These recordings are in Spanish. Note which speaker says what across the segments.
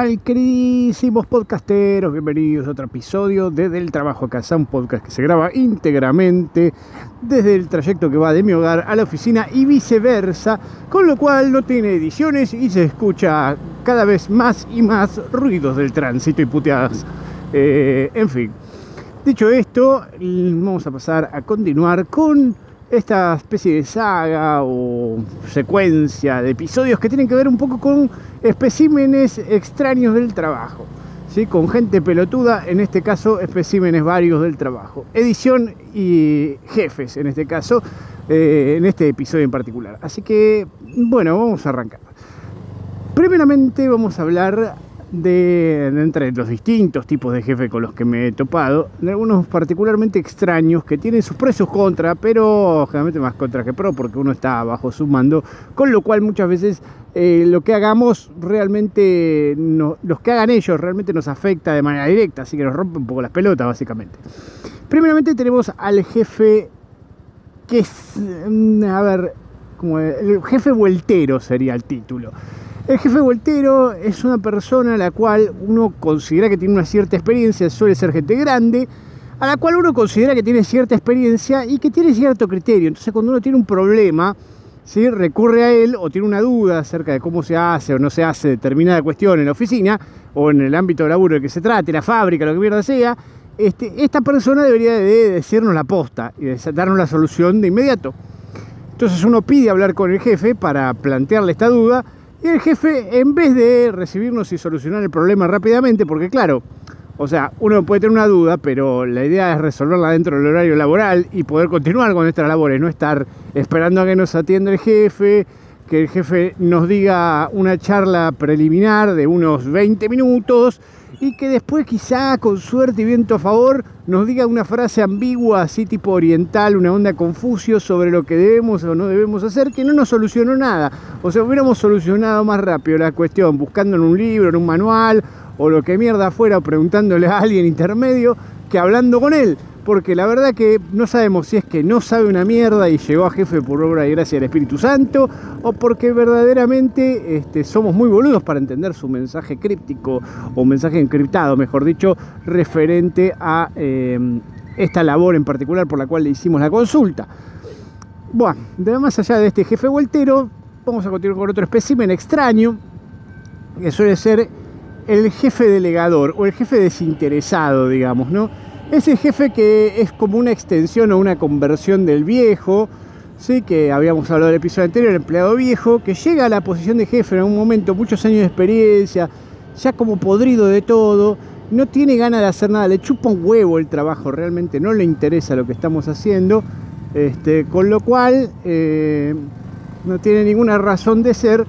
Speaker 1: ¿Qué tal, podcasteros? Bienvenidos a otro episodio de Del Trabajo a Casa, un podcast que se graba íntegramente desde el trayecto que va de mi hogar a la oficina y viceversa, con lo cual no tiene ediciones y se escucha cada vez más y más ruidos del tránsito y puteadas. Eh, en fin, dicho esto, vamos a pasar a continuar con esta especie de saga o secuencia de episodios que tienen que ver un poco con especímenes extraños del trabajo, ¿sí? con gente pelotuda, en este caso especímenes varios del trabajo, edición y jefes en este caso, eh, en este episodio en particular. Así que, bueno, vamos a arrancar. Primeramente vamos a hablar de, entre los distintos tipos de jefe con los que me he topado, de algunos particularmente extraños que tienen sus precios contra, pero generalmente más contra que pro porque uno está bajo su mando, con lo cual muchas veces eh, lo que hagamos realmente, los que hagan ellos realmente nos afecta de manera directa, así que nos rompe un poco las pelotas básicamente. Primeramente tenemos al jefe que es, mm, a ver, como el jefe vueltero sería el título. El jefe voltero es una persona a la cual uno considera que tiene una cierta experiencia, suele ser gente grande, a la cual uno considera que tiene cierta experiencia y que tiene cierto criterio. Entonces cuando uno tiene un problema, ¿sí? recurre a él o tiene una duda acerca de cómo se hace o no se hace determinada cuestión en la oficina o en el ámbito de laburo de que se trate, la fábrica, lo que mierda sea, este, esta persona debería de decirnos la posta y de darnos la solución de inmediato. Entonces uno pide hablar con el jefe para plantearle esta duda y el jefe, en vez de recibirnos y solucionar el problema rápidamente, porque claro, o sea, uno puede tener una duda, pero la idea es resolverla dentro del horario laboral y poder continuar con nuestras labores, no estar esperando a que nos atienda el jefe, que el jefe nos diga una charla preliminar de unos 20 minutos y que después quizá con suerte y viento a favor nos diga una frase ambigua, así tipo oriental, una onda confucio sobre lo que debemos o no debemos hacer, que no nos solucionó nada. O sea, hubiéramos solucionado más rápido la cuestión buscando en un libro, en un manual o lo que mierda fuera, preguntándole a alguien intermedio que hablando con él porque la verdad que no sabemos si es que no sabe una mierda y llegó a jefe por obra y gracia del Espíritu Santo, o porque verdaderamente este, somos muy boludos para entender su mensaje críptico o mensaje encriptado, mejor dicho, referente a em, esta labor en particular por la cual le hicimos la consulta. Bueno, más allá de este jefe voltero, vamos a continuar con otro espécimen extraño, que suele ser el jefe delegador o el jefe desinteresado, digamos, ¿no? Ese jefe que es como una extensión o una conversión del viejo, ¿sí? que habíamos hablado del episodio anterior, el empleado viejo, que llega a la posición de jefe en un momento, muchos años de experiencia, ya como podrido de todo, no tiene ganas de hacer nada, le chupa un huevo el trabajo, realmente no le interesa lo que estamos haciendo, este, con lo cual eh, no tiene ninguna razón de ser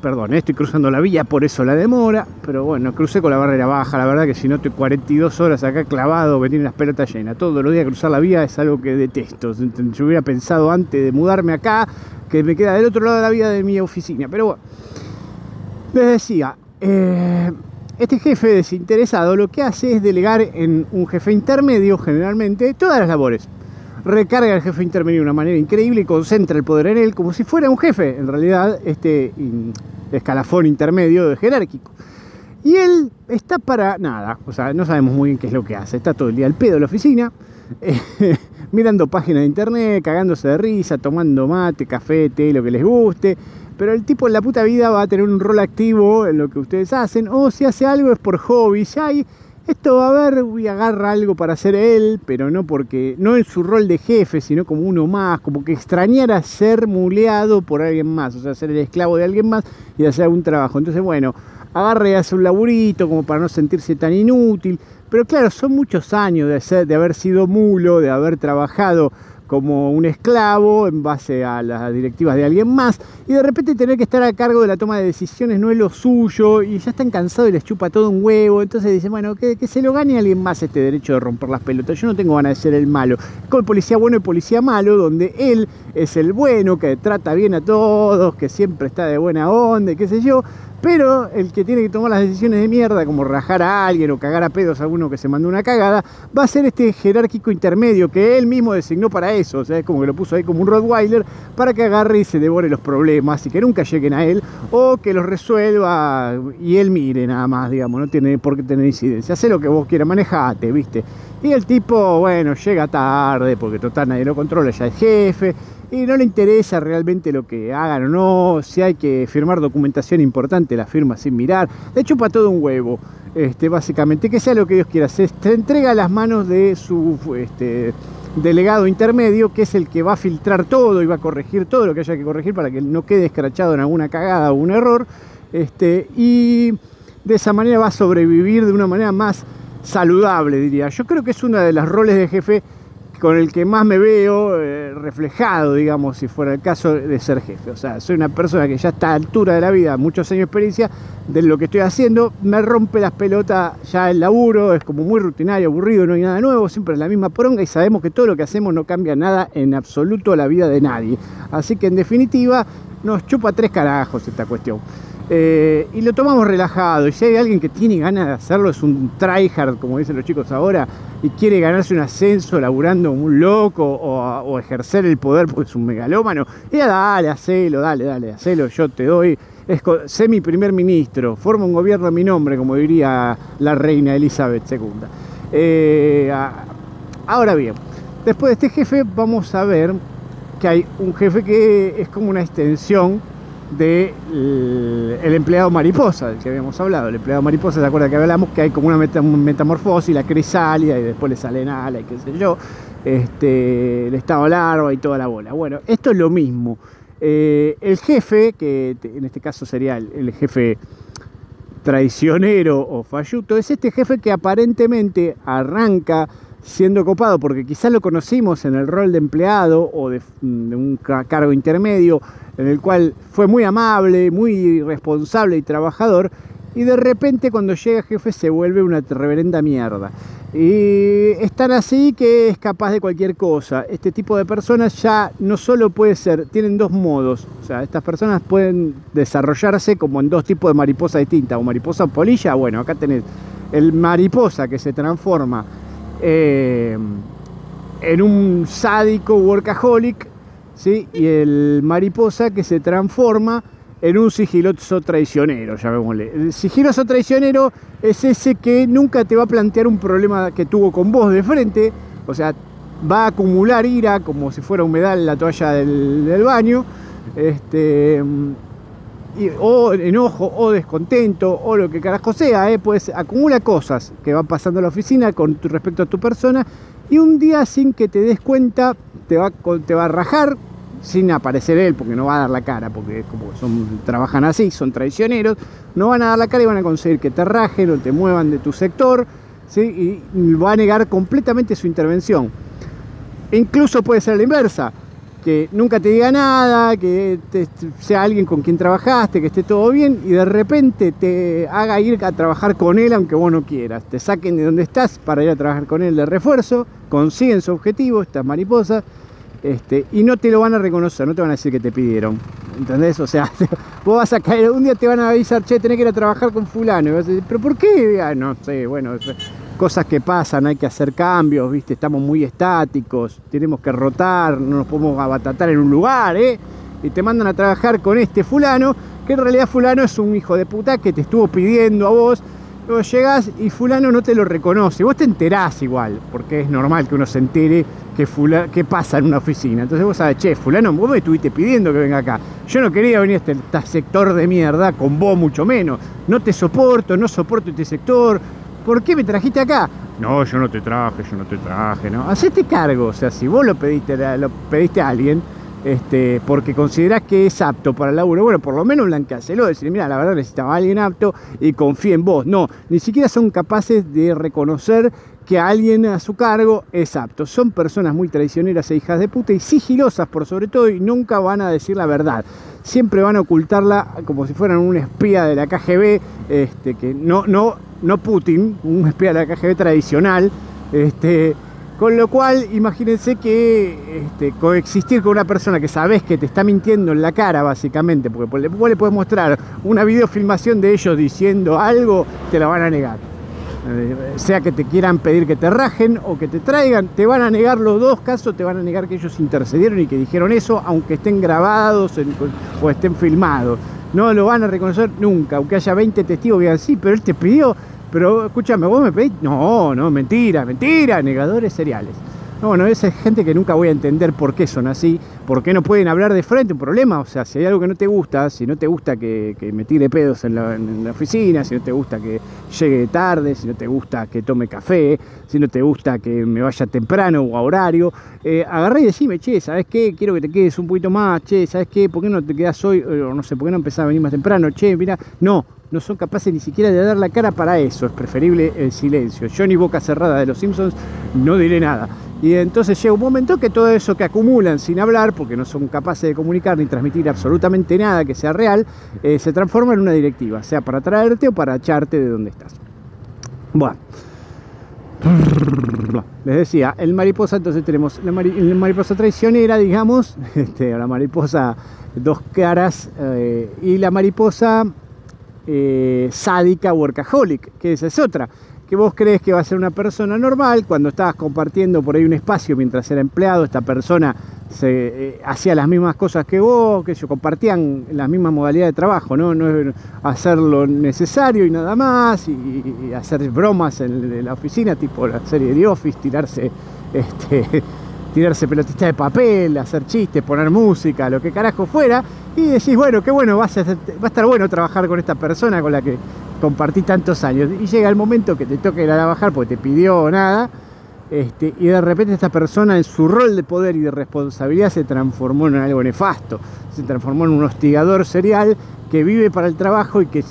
Speaker 1: Perdón, estoy cruzando la vía, por eso la demora. Pero bueno, crucé con la barrera baja. La verdad que si no estoy 42 horas acá clavado, venir las pelotas llenas. Todos los días cruzar la vía es algo que detesto. Yo hubiera pensado antes de mudarme acá, que me queda del otro lado de la vía de mi oficina. Pero bueno, les decía, eh, este jefe desinteresado lo que hace es delegar en un jefe intermedio, generalmente, todas las labores recarga al jefe intermedio de una manera increíble y concentra el poder en él como si fuera un jefe, en realidad, este escalafón intermedio jerárquico. Y él está para nada, o sea, no sabemos muy bien qué es lo que hace, está todo el día al pedo en la oficina, mirando páginas de internet, cagándose de risa, tomando mate, café, té, lo que les guste, pero el tipo en la puta vida va a tener un rol activo en lo que ustedes hacen, o si hace algo es por hobby, ya hay esto va a ver, y agarra algo para hacer él, pero no porque, no en su rol de jefe, sino como uno más, como que extrañara ser muleado por alguien más, o sea, ser el esclavo de alguien más y hacer un trabajo. Entonces, bueno, agarra y hace un laburito como para no sentirse tan inútil. Pero claro, son muchos años de, ser, de haber sido mulo, de haber trabajado como un esclavo en base a las directivas de alguien más y de repente tener que estar a cargo de la toma de decisiones no es lo suyo y ya están cansados y les chupa todo un huevo, entonces dicen, bueno, que, se lo gane alguien más este derecho de romper las pelotas, yo no tengo ganas de ser el malo, con policía bueno y policía malo, donde él es el bueno, que trata bien a todos, que siempre está de buena onda, qué sé yo, Pero el que tiene que tomar las decisiones de mierda, como rajar a alguien o cagar a pedos a alguno que se mandó una cagada, va a ser este jerárquico intermedio que él mismo designó para eso. O sea, es como que lo puso ahí como un Rottweiler para que agarre y se devore los problemas y que nunca lleguen a él o que los resuelva y él mire nada más, digamos, no tiene por qué tener incidencia. Hace lo que vos quieras, manejate, ¿viste? Y el tipo, bueno, llega tarde porque total nadie lo controla, ya es jefe y no le interesa realmente lo que hagan o no, si hay que firmar documentación importante, la firma sin mirar, le chupa todo un huevo, este, básicamente, que sea lo que Dios quiera, se entrega a las manos de su este, delegado intermedio, que es el que va a filtrar todo y va a corregir todo lo que haya que corregir para que no quede escrachado en alguna cagada o un error, este, y de esa manera va a sobrevivir de una manera más saludable, diría. Yo creo que es uno de los roles de jefe con el que más me veo eh, reflejado, digamos, si fuera el caso de ser jefe. O sea, soy una persona que ya está a altura de la vida, muchos años de experiencia de lo que estoy haciendo, me rompe las pelotas ya el laburo, es como muy rutinario, aburrido, no hay nada nuevo, siempre es la misma pronga y sabemos que todo lo que hacemos no cambia nada en absoluto la vida de nadie. Así que en definitiva nos chupa tres carajos esta cuestión. Eh, y lo tomamos relajado. Y si hay alguien que tiene ganas de hacerlo, es un tryhard, como dicen los chicos ahora, y quiere ganarse un ascenso laburando un loco o, ejercer el poder porque es un megalómano, ya dale, hacelo, dale, dale, hacelo, yo te doy. Sé mi primer ministro, forma un gobierno a mi nombre, como diría la reina Elizabeth II. Eh, ahora bien, después de este jefe, vamos a ver que hay un jefe que es como una extensión de el empleado mariposa, del que habíamos hablado. El empleado mariposa, ¿se acuerda que hablamos? Que hay como una metamorfosis, la crisalia y después le salen alas y qué sé yo, este, el estado larva y toda la bola. Bueno, esto es lo mismo. Eh, el jefe, que en este caso sería el, jefe traicionero o falluto, es este jefe que aparentemente arranca siendo copado, porque quizás lo conocimos en el rol de empleado o de, de un cargo intermedio, en el cual fue muy amable, muy responsable y trabajador, y de repente cuando llega jefe se vuelve una reverenda mierda. Y es tan así que es capaz de cualquier cosa. Este tipo de personas ya no solo puede ser, tienen dos modos. O sea, estas personas pueden desarrollarse como en dos tipos de mariposa distintas. O mariposa polilla, bueno, acá tenés el mariposa que se transforma eh, en un sádico workaholic y el mariposa que se transforma en un sigiloso traicionero, llamémosle. El sigiloso traicionero es ese que nunca te va a plantear un problema que tuvo con vos de frente, o sea, va a acumular ira como si fuera humedad en la toalla del, baño, este, o enojo, o descontento, o lo que carajo sea, ¿eh? pues acumula cosas que van pasando en la oficina con respecto a tu persona, y un día sin que te des cuenta te va, te va a rajar sin aparecer él, porque no va a dar la cara, porque como son, trabajan así, son traicioneros, no van a dar la cara y van a conseguir que te rajen o te muevan de tu sector, ¿sí? y va a negar completamente su intervención. Incluso puede ser la inversa, que nunca te diga nada, que sea alguien con quien trabajaste, que esté todo bien, y de repente te haga ir a trabajar con él aunque vos no quieras. Te saquen de donde estás para ir a trabajar con él de refuerzo, consiguen su objetivo, estas mariposas, este, y no te lo van a reconocer, no te van a decir que te pidieron. ¿Entendés? O sea, vos vas a caer, un día te van a avisar, che, tenés que ir a trabajar con fulano. Y vas a decir, ¿pero por qué? Ah, no sé, bueno, cosas que pasan, hay que hacer cambios, ¿viste? Estamos muy estáticos, tenemos que rotar, no nos podemos abatatar en un lugar, ¿eh? Y te mandan a trabajar con este fulano, que en realidad fulano es un hijo de puta que te estuvo pidiendo a vos. Luego llegás y fulano no te lo reconoce. Vos te enterás igual, porque es normal que uno se entere que, pasa en una oficina. Entonces vos sabés, che, fulano, vos me estuviste pidiendo que venga acá. Yo no quería venir a este, este, sector de mierda, con vos mucho menos. No te soporto, no soporto este sector. ¿Por qué me trajiste acá? No, yo no te traje, yo no te traje, ¿no? Hacete cargo, o sea, si vos lo pediste, lo pediste a alguien, este, porque considerás que es apto para el laburo, bueno, por lo menos blanqueáselo, decir, mira, la verdad necesitaba alguien apto y confía en vos. No, ni siquiera son capaces de reconocer que alguien a su cargo es apto. Son personas muy traicioneras e hijas de puta y sigilosas por sobre todo y nunca van a decir la verdad. Siempre van a ocultarla como si fueran un espía de la KGB, este, que no, no, no Putin, un espía de la KGB tradicional, este, Con lo cual, imagínense que este, coexistir con una persona que sabes que te está mintiendo en la cara, básicamente, porque vos le puedes mostrar una videofilmación de ellos diciendo algo, te la van a negar. Eh, sea que te quieran pedir que te rajen o que te traigan, te van a negar los dos casos, te van a negar que ellos intercedieron y que dijeron eso, aunque estén grabados o estén filmados. No lo van a reconocer nunca, aunque haya 20 testigos que digan, sí, pero él te pidió, pero escúchame, vos me pedís. No, no, mentira, mentira, negadores seriales. No, bueno, esa es gente que nunca voy a entender por qué son así, por qué no pueden hablar de frente un problema. O sea, si hay algo que no te gusta, si no te gusta que, me tire pedos en la, oficina, si no te gusta que llegue tarde, si no te gusta que tome café, si no te gusta que me vaya temprano o a horario, eh, agarré y decime, che, ¿sabes qué? Quiero que te quedes un poquito más, che, ¿sabes qué? ¿Por qué no te quedas hoy? O no sé, ¿por qué no empezás a venir más temprano? Che, mira, no, no son capaces ni siquiera de dar la cara para eso, es preferible el silencio. Ni boca cerrada de los Simpsons no diré nada. Y entonces llega un momento que todo eso que acumulan sin hablar, porque no son capaces de comunicar ni transmitir absolutamente nada que sea real, eh, se transforma en una directiva, sea para traerte o para echarte de donde estás. Bueno. Les decía, el mariposa, entonces tenemos la, mariposa traicionera, digamos, este, la mariposa dos caras eh, y la mariposa eh, sádica workaholic, que esa es otra que vos crees que va a ser una persona normal, cuando estabas compartiendo por ahí un espacio mientras era empleado, esta persona se, eh, hacía las mismas cosas que vos, que ellos compartían las mismas modalidades de trabajo, ¿no? no es hacer lo necesario y nada más, y, hacer bromas en, la oficina, tipo la serie de Office, tirarse, este, tirarse pelotista de papel, hacer chistes, poner música, lo que carajo fuera, y decís, bueno, qué bueno, va a, estar bueno trabajar con esta persona con la que compartí tantos años. Y llega el momento que te toca ir a trabajar porque te pidió nada. Este, y de repente esta persona en su rol de poder y de responsabilidad se transformó en algo nefasto, se transformó en un hostigador serial que vive para el trabajo y que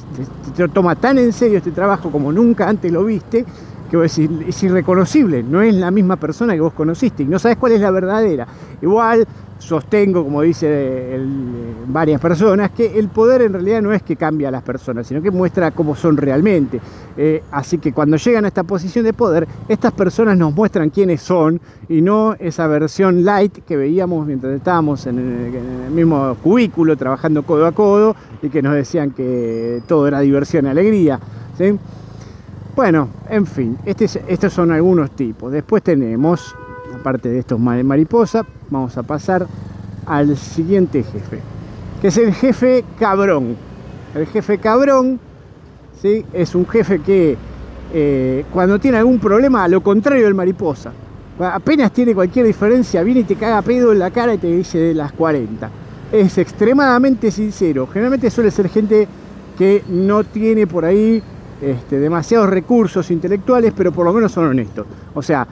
Speaker 1: te, toma tan en serio este trabajo como nunca antes lo viste, que es irreconocible, no es la misma persona que vos conociste y no sabes cuál es la verdadera. Igual sostengo, como dice varias personas, que el poder en realidad no es que cambia a las personas, sino que muestra cómo son realmente. Eh, así que cuando llegan a esta posición de poder, estas personas nos muestran quiénes son y no esa versión light que veíamos mientras estábamos en el, mismo cubículo trabajando codo a codo y que nos decían que todo era diversión y alegría. Bueno, en fin, este estos son algunos tipos. Después tenemos aparte de estos mariposa, vamos a pasar al siguiente jefe, que es el jefe cabrón. El jefe cabrón ¿sí? es un jefe que eh, cuando tiene algún problema, a lo contrario del mariposa, apenas tiene cualquier diferencia, viene y te caga pedo en la cara y te dice de las 40. Es extremadamente sincero. Generalmente suele ser gente que no tiene por ahí este, demasiados recursos intelectuales, pero por lo menos son honestos. O sea,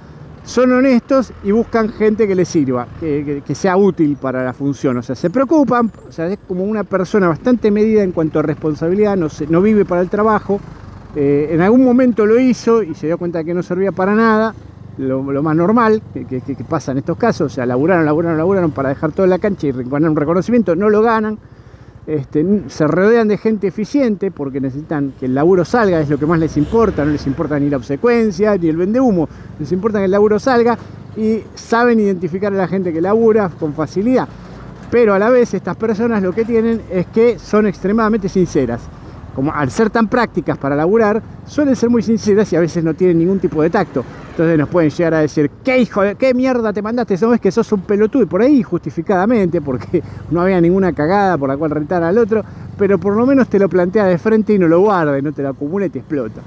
Speaker 1: son honestos y buscan gente que les sirva, que, sea útil para la función. O sea, se preocupan, o sea, es como una persona bastante medida en cuanto a responsabilidad, no, no vive para el trabajo. Eh, en algún momento lo hizo y se dio cuenta que no servía para nada, lo, más normal que, pasa en estos casos. O sea, laburaron, laburaron, laburaron para dejar toda la cancha y ganar un reconocimiento, no lo ganan este, se rodean de gente eficiente porque necesitan que el laburo salga, es lo que más les importa, no les importa ni la obsecuencia ni el vende humo, les importa que el laburo salga y saben identificar a la gente que labura con facilidad. Pero a la vez estas personas lo que tienen es que son extremadamente sinceras como al ser tan prácticas para laburar, suelen ser muy sinceras y a veces no tienen ningún tipo de tacto. Entonces nos pueden llegar a decir, ¿qué hijo de qué mierda te mandaste? Sabes que sos un pelotudo y por ahí justificadamente, porque no había ninguna cagada por la cual rentar al otro, pero por lo menos te lo plantea de frente y no lo guarda y no te lo acumula y te explota.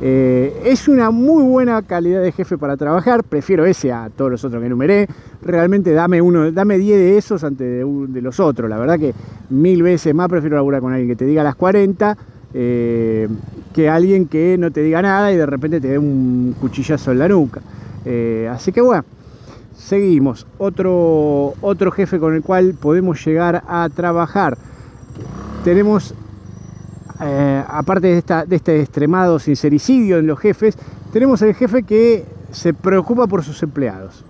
Speaker 1: Eh, es una muy buena calidad de jefe para trabajar, prefiero ese a todos los otros que enumeré. Realmente dame uno, dame 10 de esos antes de, de, los otros. La verdad que mil veces más prefiero laburar con alguien que te diga las 40 eh, que alguien que no te diga nada y de repente te dé un cuchillazo en la nuca. Eh, así que bueno, seguimos. Otro, otro jefe con el cual podemos llegar a trabajar. Tenemos, eh, aparte de, de este extremado sincericidio en los jefes, tenemos el jefe que se preocupa por sus empleados.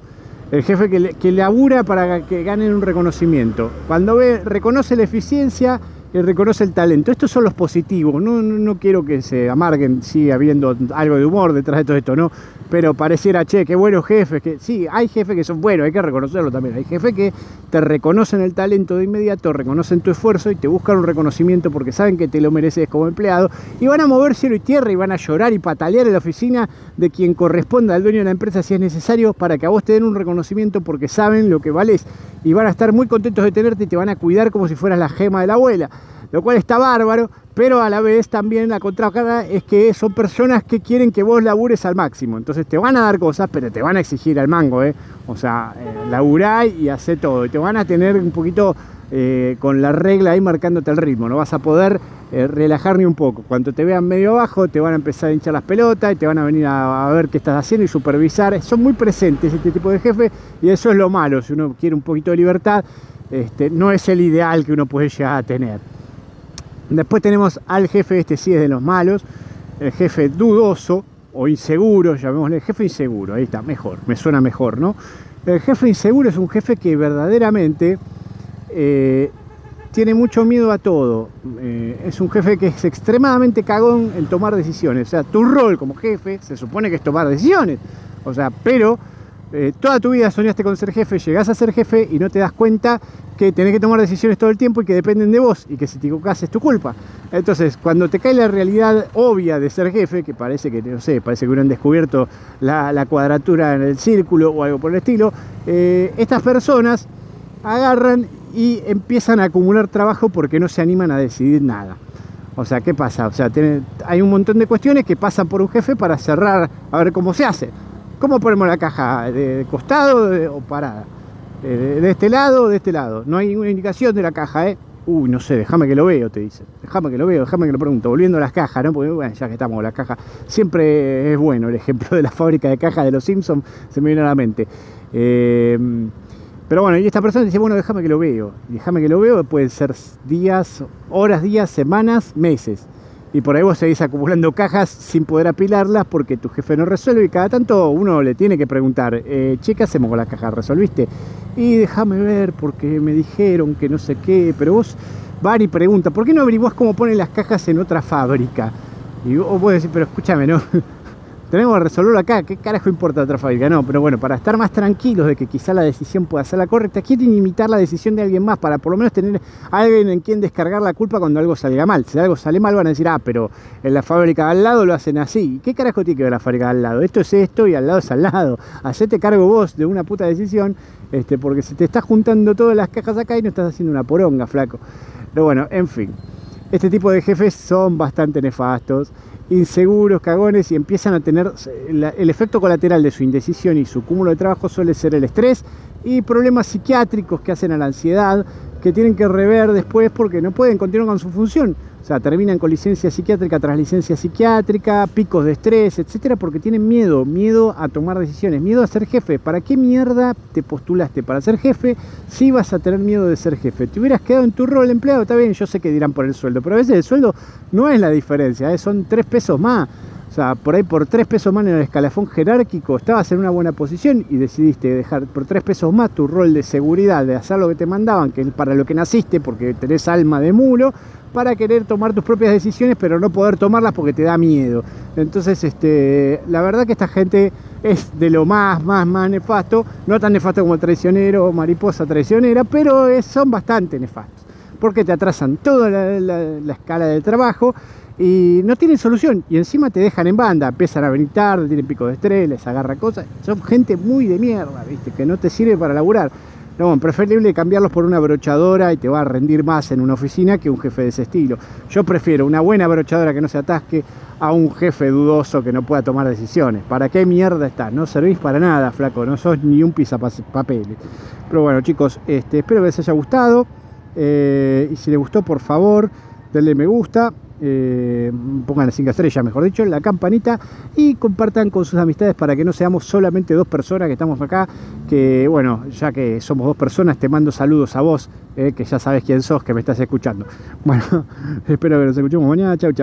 Speaker 1: El jefe que, que labura para que ganen un reconocimiento. Cuando reconoce la eficiencia reconoce el talento. Estos son los positivos, no, quiero que se amarguen, sigue habiendo algo de humor detrás de todo esto, ¿no? Pero pareciera, che, qué buenos jefes, que sí, hay jefes que son buenos, hay que reconocerlo también, hay jefes que te reconocen el talento de inmediato, reconocen tu esfuerzo y te buscan un reconocimiento porque saben que te lo mereces como empleado y van a mover cielo y tierra y van a llorar y patalear en la oficina de quien corresponda al dueño de la empresa si es necesario para que a vos te den un reconocimiento porque saben lo que vales y van a estar muy contentos de tenerte y te van a cuidar como si fueras la gema de la abuela lo cual está bárbaro, pero a la vez también la contracara es que son personas que quieren que vos labures al máximo. Entonces te van a dar cosas, pero te van a exigir al mango, ¿eh? O sea, eh, laburá y hace todo. Y te van a tener un poquito eh, con la regla ahí marcándote el ritmo. No vas a poder eh, relajar ni un poco. Cuando te vean medio abajo, te van a empezar a hinchar las pelotas y te van a venir a, ver qué estás haciendo y supervisar. Son muy presentes este tipo de jefe y eso es lo malo. Si uno quiere un poquito de libertad, este, no es el ideal que uno puede llegar a tener. Después tenemos al jefe, este sí es de los malos, el jefe dudoso o inseguro, llamémosle jefe inseguro, ahí está, mejor, me suena mejor, ¿no? El jefe inseguro es un jefe que verdaderamente eh, tiene mucho miedo a todo. Eh, es un jefe que es extremadamente cagón en tomar decisiones. O sea, tu rol como jefe se supone que es tomar decisiones. O sea, pero eh, toda tu vida soñaste con ser jefe, llegás a ser jefe y no te das cuenta que tenés que tomar decisiones todo el tiempo y que dependen de vos y que si te equivocás es tu culpa. Entonces, cuando te cae la realidad obvia de ser jefe, que parece que, no sé, parece que hubieran descubierto la, cuadratura en el círculo o algo por el estilo, eh, estas personas agarran y empiezan a acumular trabajo porque no se animan a decidir nada. O sea, ¿qué pasa? O sea, hay un montón de cuestiones que pasan por un jefe para cerrar, a ver cómo se hace. ¿Cómo ponemos la caja? ¿De costado o parada? ¿De este lado o de este lado? No hay ninguna indicación de la caja, ¿eh? Uy, no sé, déjame que lo veo, te dice. Déjame que lo veo, déjame que lo pregunto. Volviendo a las cajas, ¿no? Porque bueno, ya que estamos en las cajas, siempre es bueno el ejemplo de la fábrica de cajas de los Simpsons, se me viene a la mente. Eh, pero bueno, y esta persona dice, bueno, déjame que lo veo. Déjame que lo veo, pueden ser días, horas, días, semanas, meses y por ahí vos seguís acumulando cajas sin poder apilarlas porque tu jefe no resuelve y cada tanto uno le tiene que preguntar, eh, che, ¿qué hacemos con las cajas? ¿Resolviste? Y déjame ver porque me dijeron que no sé qué, pero vos van y pregunta, ¿por qué no averiguás cómo ponen las cajas en otra fábrica? Y vos podés decir, pero escúchame, ¿no? tenemos que resolverlo acá, ¿qué carajo importa otra fábrica? No, pero bueno, para estar más tranquilos de que quizá la decisión pueda ser la correcta, quieren imitar la decisión de alguien más para por lo menos tener alguien en quien descargar la culpa cuando algo salga mal. Si algo sale mal van a decir, ah, pero en la fábrica al lado lo hacen así. ¿Qué carajo tiene que ver la fábrica al lado? Esto es esto y al lado es al lado. Hacete cargo vos de una puta decisión, este, porque se te está juntando todas las cajas acá y no estás haciendo una poronga, flaco. Pero bueno, en fin. Este tipo de jefes son bastante nefastos inseguros, cagones y empiezan a tener el efecto colateral de su indecisión y su cúmulo de trabajo suele ser el estrés y problemas psiquiátricos que hacen a la ansiedad que tienen que rever después porque no pueden continuar con su función. O sea, terminan con licencia psiquiátrica tras licencia psiquiátrica, picos de estrés, etcétera, porque tienen miedo, miedo a tomar decisiones, miedo a ser jefe. ¿Para qué mierda te postulaste para ser jefe si vas a tener miedo de ser jefe? Te hubieras quedado en tu rol empleado, está bien, yo sé que dirán por el sueldo, pero a veces el sueldo no es la diferencia, ¿eh? son tres pesos más. O sea, por ahí por tres pesos más en el escalafón jerárquico estabas en una buena posición y decidiste dejar por tres pesos más tu rol de seguridad, de hacer lo que te mandaban, que es para lo que naciste, porque tenés alma de mulo, para querer tomar tus propias decisiones, pero no poder tomarlas porque te da miedo. Entonces, este, la verdad que esta gente es de lo más, más, más nefasto, no tan nefasto como el traicionero o mariposa traicionera, pero son bastante nefastos, porque te atrasan toda la, escala del trabajo y no tienen solución y encima te dejan en banda, empiezan a venir tarde, tienen pico de estrés, les agarra cosas, son gente muy de mierda, ¿viste? que no te sirve para laburar. No, preferible cambiarlos por una brochadora y te va a rendir más en una oficina que un jefe de ese estilo. Yo prefiero una buena brochadora que no se atasque a un jefe dudoso que no pueda tomar decisiones. ¿Para qué mierda estás? No servís para nada, flaco. No sos ni un pisapapeles. Pero bueno, chicos, este, espero que les haya gustado. Eh, y si les gustó, por favor, denle me gusta eh, pongan las 5 estrellas, mejor dicho, la campanita y compartan con sus amistades para que no seamos solamente dos personas que estamos acá, que bueno, ya que somos dos personas, te mando saludos a vos, eh, que ya sabes quién sos, que me estás escuchando. Bueno, espero que nos escuchemos mañana, chau, chau.